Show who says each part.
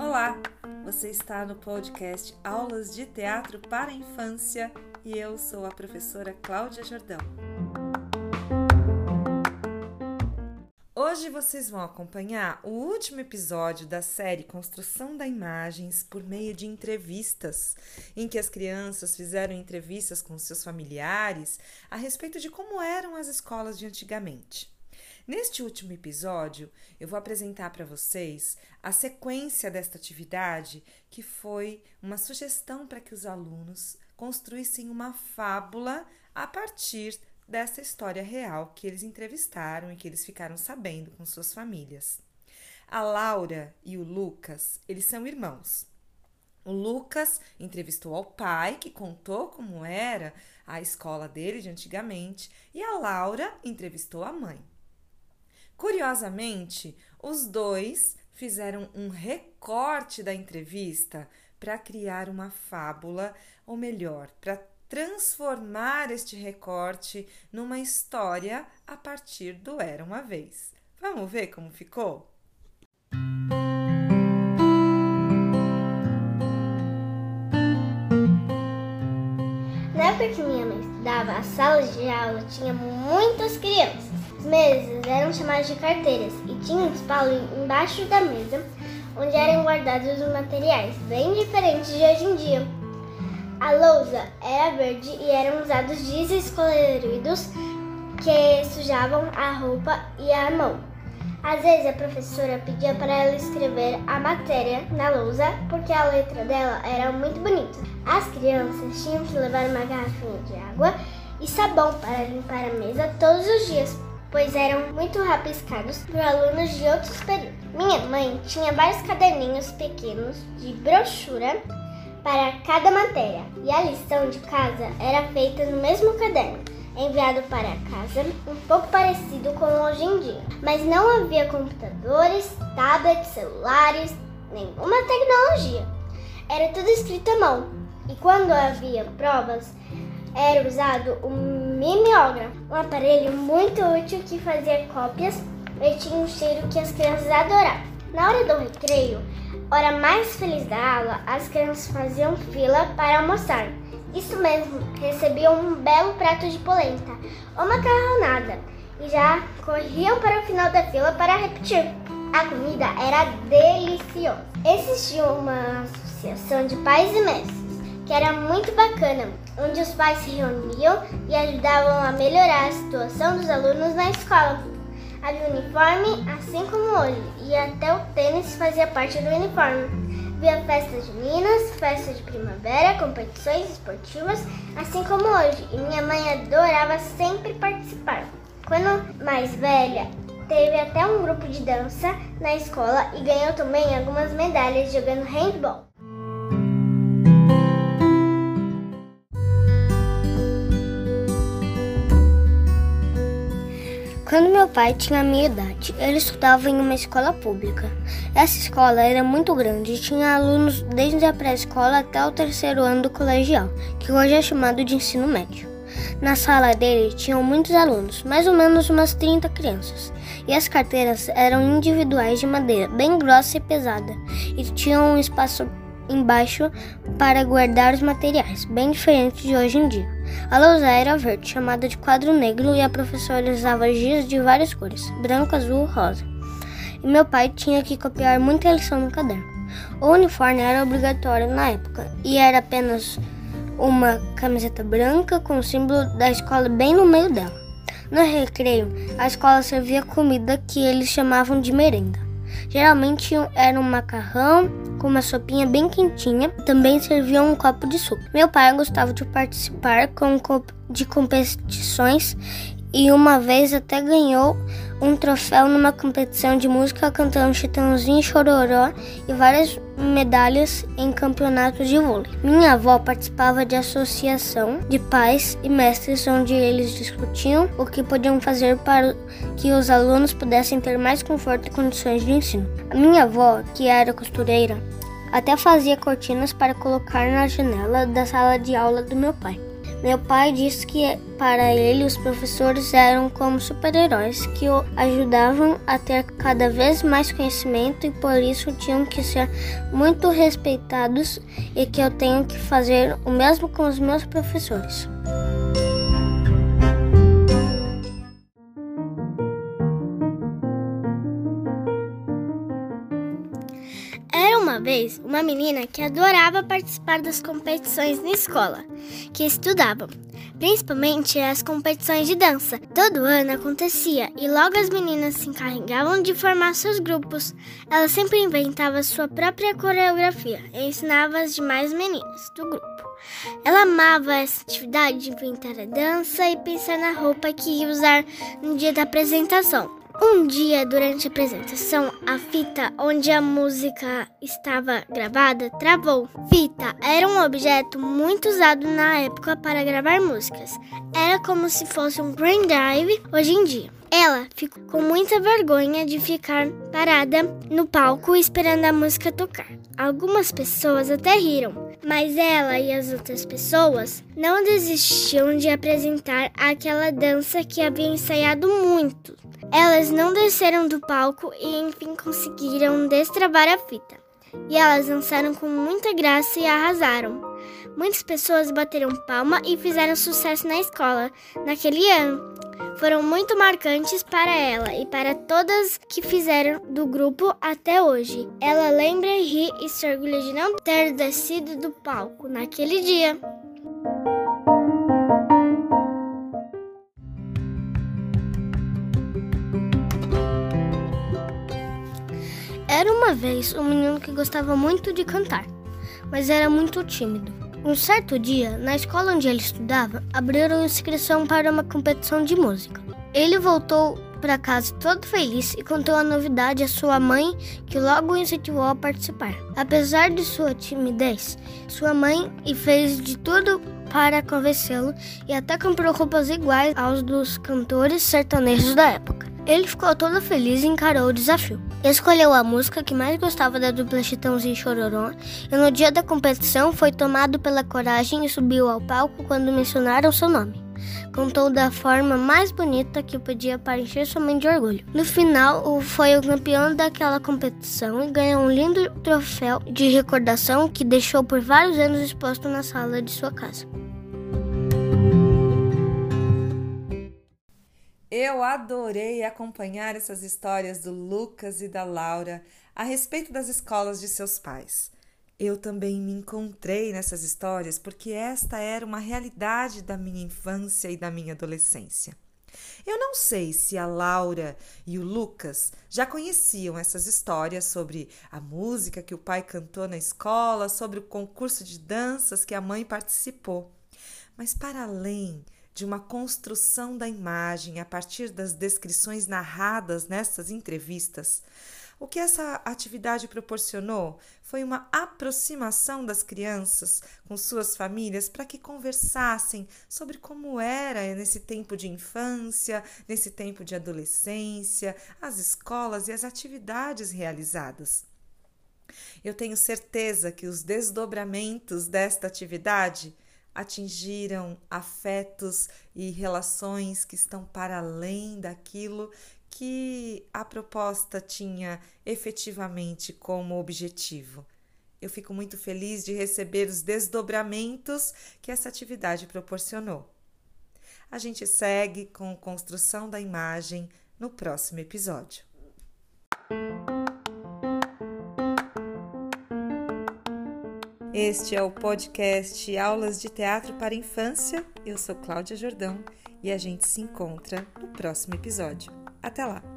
Speaker 1: Olá, você está no podcast Aulas de Teatro para a Infância e eu sou a professora Cláudia Jordão. Hoje vocês vão acompanhar o último episódio da série Construção da Imagens por meio de entrevistas, em que as crianças fizeram entrevistas com seus familiares a respeito de como eram as escolas de antigamente. Neste último episódio, eu vou apresentar para vocês a sequência desta atividade, que foi uma sugestão para que os alunos construíssem uma fábula a partir dessa história real que eles entrevistaram e que eles ficaram sabendo com suas famílias. A Laura e o Lucas, eles são irmãos. O Lucas entrevistou ao pai, que contou como era a escola dele de antigamente, e a Laura entrevistou a mãe. Curiosamente, os dois fizeram um recorte da entrevista para criar uma fábula, ou melhor, para transformar este recorte numa história a partir do Era uma Vez. Vamos ver como ficou?
Speaker 2: Época que minha mãe estudava, a sala de aula tinha muitas crianças. As mesas eram chamadas de carteiras e tinha um espalho embaixo da mesa onde eram guardados os materiais, bem diferentes de hoje em dia. A lousa era verde e eram usados giz coloridos que sujavam a roupa e a mão. Às vezes a professora pedia para ela escrever a matéria na lousa porque a letra dela era muito bonita. As crianças tinham que levar uma garrafinha de água e sabão para limpar a mesa todos os dias, pois eram muito rabiscados por alunos de outros períodos. Minha mãe tinha vários caderninhos pequenos de brochura para cada matéria e a lição de casa era feita no mesmo caderno, enviado para casa, um pouco parecido com hoje em dia. Mas não havia computadores, tablets, celulares, nenhuma tecnologia. Era tudo escrito à mão e quando havia provas, era usado o mimeógrafo, um aparelho muito útil que fazia cópias e tinha um cheiro que as crianças adoravam. Na hora do recreio, hora mais feliz da aula, as crianças faziam fila para almoçar. Isso mesmo, recebiam um belo prato de polenta ou macarronada e já corriam para o final da fila para repetir. A comida era deliciosa. Existia uma associação de pais e mestres que era muito bacana, onde os pais se reuniam e ajudavam a melhorar a situação dos alunos na escola. Havia uniforme, assim como hoje, e até o tênis fazia parte do uniforme. Via festas juninas, festas de primavera, competições esportivas, assim como hoje, e minha mãe adorava sempre participar. Quando mais velha, teve até um grupo de dança na escola e ganhou também algumas medalhas jogando handball. Quando meu pai tinha a minha idade, ele estudava em uma escola pública. Essa escola era muito grande e tinha alunos desde a pré-escola até o terceiro ano do colegial, que hoje é chamado de ensino médio. Na sala dele tinham muitos alunos, mais ou menos umas 30 crianças, e as carteiras eram individuais de madeira, bem grossa e pesada, e tinham um espaço embaixo para guardar os materiais, bem diferente de hoje em dia. A lousa era verde, chamada de quadro negro, e a professora usava giz de várias cores, branco, azul, rosa. E meu pai tinha que copiar muita lição no caderno. O uniforme era obrigatório na época e era apenas uma camiseta branca com o símbolo da escola bem no meio dela. No recreio, a escola servia comida que eles chamavam de merenda. Geralmente era um macarrão com uma sopinha bem quentinha. Também servia um copo de suco. Meu pai gostava de participar de competições e uma vez até ganhou um troféu numa competição de música cantando Chitãozinho Chororó e várias medalhas em campeonatos de vôlei. Minha avó participava de associação de pais e mestres onde eles discutiam o que podiam fazer para que os alunos pudessem ter mais conforto e condições de ensino. A minha avó, que era costureira, até fazia cortinas para colocar na janela da sala de aula do meu pai. Meu pai disse que para ele os professores eram como super-heróis que o ajudavam a ter cada vez mais conhecimento e por isso tinham que ser muito respeitados e que eu tenho que fazer o mesmo com os meus professores. Uma vez uma menina que adorava participar das competições na escola que estudava, principalmente as competições de dança. Todo ano acontecia e logo as meninas se encarregavam de formar seus grupos. Ela sempre inventava sua própria coreografia e ensinava as demais meninas do grupo. Ela amava essa atividade de inventar a dança e pensar na roupa que ia usar no dia da apresentação. Um dia, durante a apresentação, a fita onde a música estava gravada travou. Fita era um objeto muito usado na época para gravar músicas. Era como se fosse um pendrive hoje em dia. Ela ficou com muita vergonha de ficar parada no palco esperando a música tocar. Algumas pessoas até riram, mas ela e as outras pessoas não desistiam de apresentar aquela dança que havia ensaiado muito. Elas não desceram do palco e enfim conseguiram destravar a fita. E elas dançaram com muita graça e arrasaram. Muitas pessoas bateram palma e fizeram sucesso na escola naquele ano. Foram muito marcantes para ela e para todas que fizeram do grupo até hoje. Ela lembra e ri e se orgulha de não ter descido do palco naquele dia. Era uma vez um menino que gostava muito de cantar, mas era muito tímido. Um certo dia, na escola onde ele estudava, abriram inscrição para uma competição de música. Ele voltou para casa todo feliz e contou a novidade à sua mãe, que logo o incentivou a participar. Apesar de sua timidez, sua mãe fez de tudo para convencê-lo e até comprou roupas iguais aos dos cantores sertanejos da época. Ele ficou todo feliz e encarou o desafio. Escolheu a música que mais gostava da dupla Chitãozinho e Chororó e no dia da competição foi tomado pela coragem e subiu ao palco quando mencionaram seu nome. Contou da forma mais bonita que podia para encher sua mãe de orgulho. No final, foi o campeão daquela competição e ganhou um lindo troféu de recordação que deixou por vários anos exposto na sala de sua casa.
Speaker 1: Eu adorei acompanhar essas histórias do Lucas e da Laura a respeito das escolas de seus pais. Eu também me encontrei nessas histórias porque esta era uma realidade da minha infância e da minha adolescência. Eu não sei se a Laura e o Lucas já conheciam essas histórias sobre a música que o pai cantou na escola, sobre o concurso de danças que a mãe participou. Mas para além de uma construção da imagem a partir das descrições narradas nessas entrevistas, o que essa atividade proporcionou foi uma aproximação das crianças com suas famílias para que conversassem sobre como era nesse tempo de infância, nesse tempo de adolescência, as escolas e as atividades realizadas. Eu tenho certeza que os desdobramentos desta atividade atingiram afetos e relações que estão para além daquilo que a proposta tinha efetivamente como objetivo. Eu fico muito feliz de receber os desdobramentos que essa atividade proporcionou. A gente segue com construção da imagem no próximo episódio. Este é o podcast Aulas de Teatro para Infância. Eu sou Cláudia Jordão e a gente se encontra no próximo episódio. Até lá!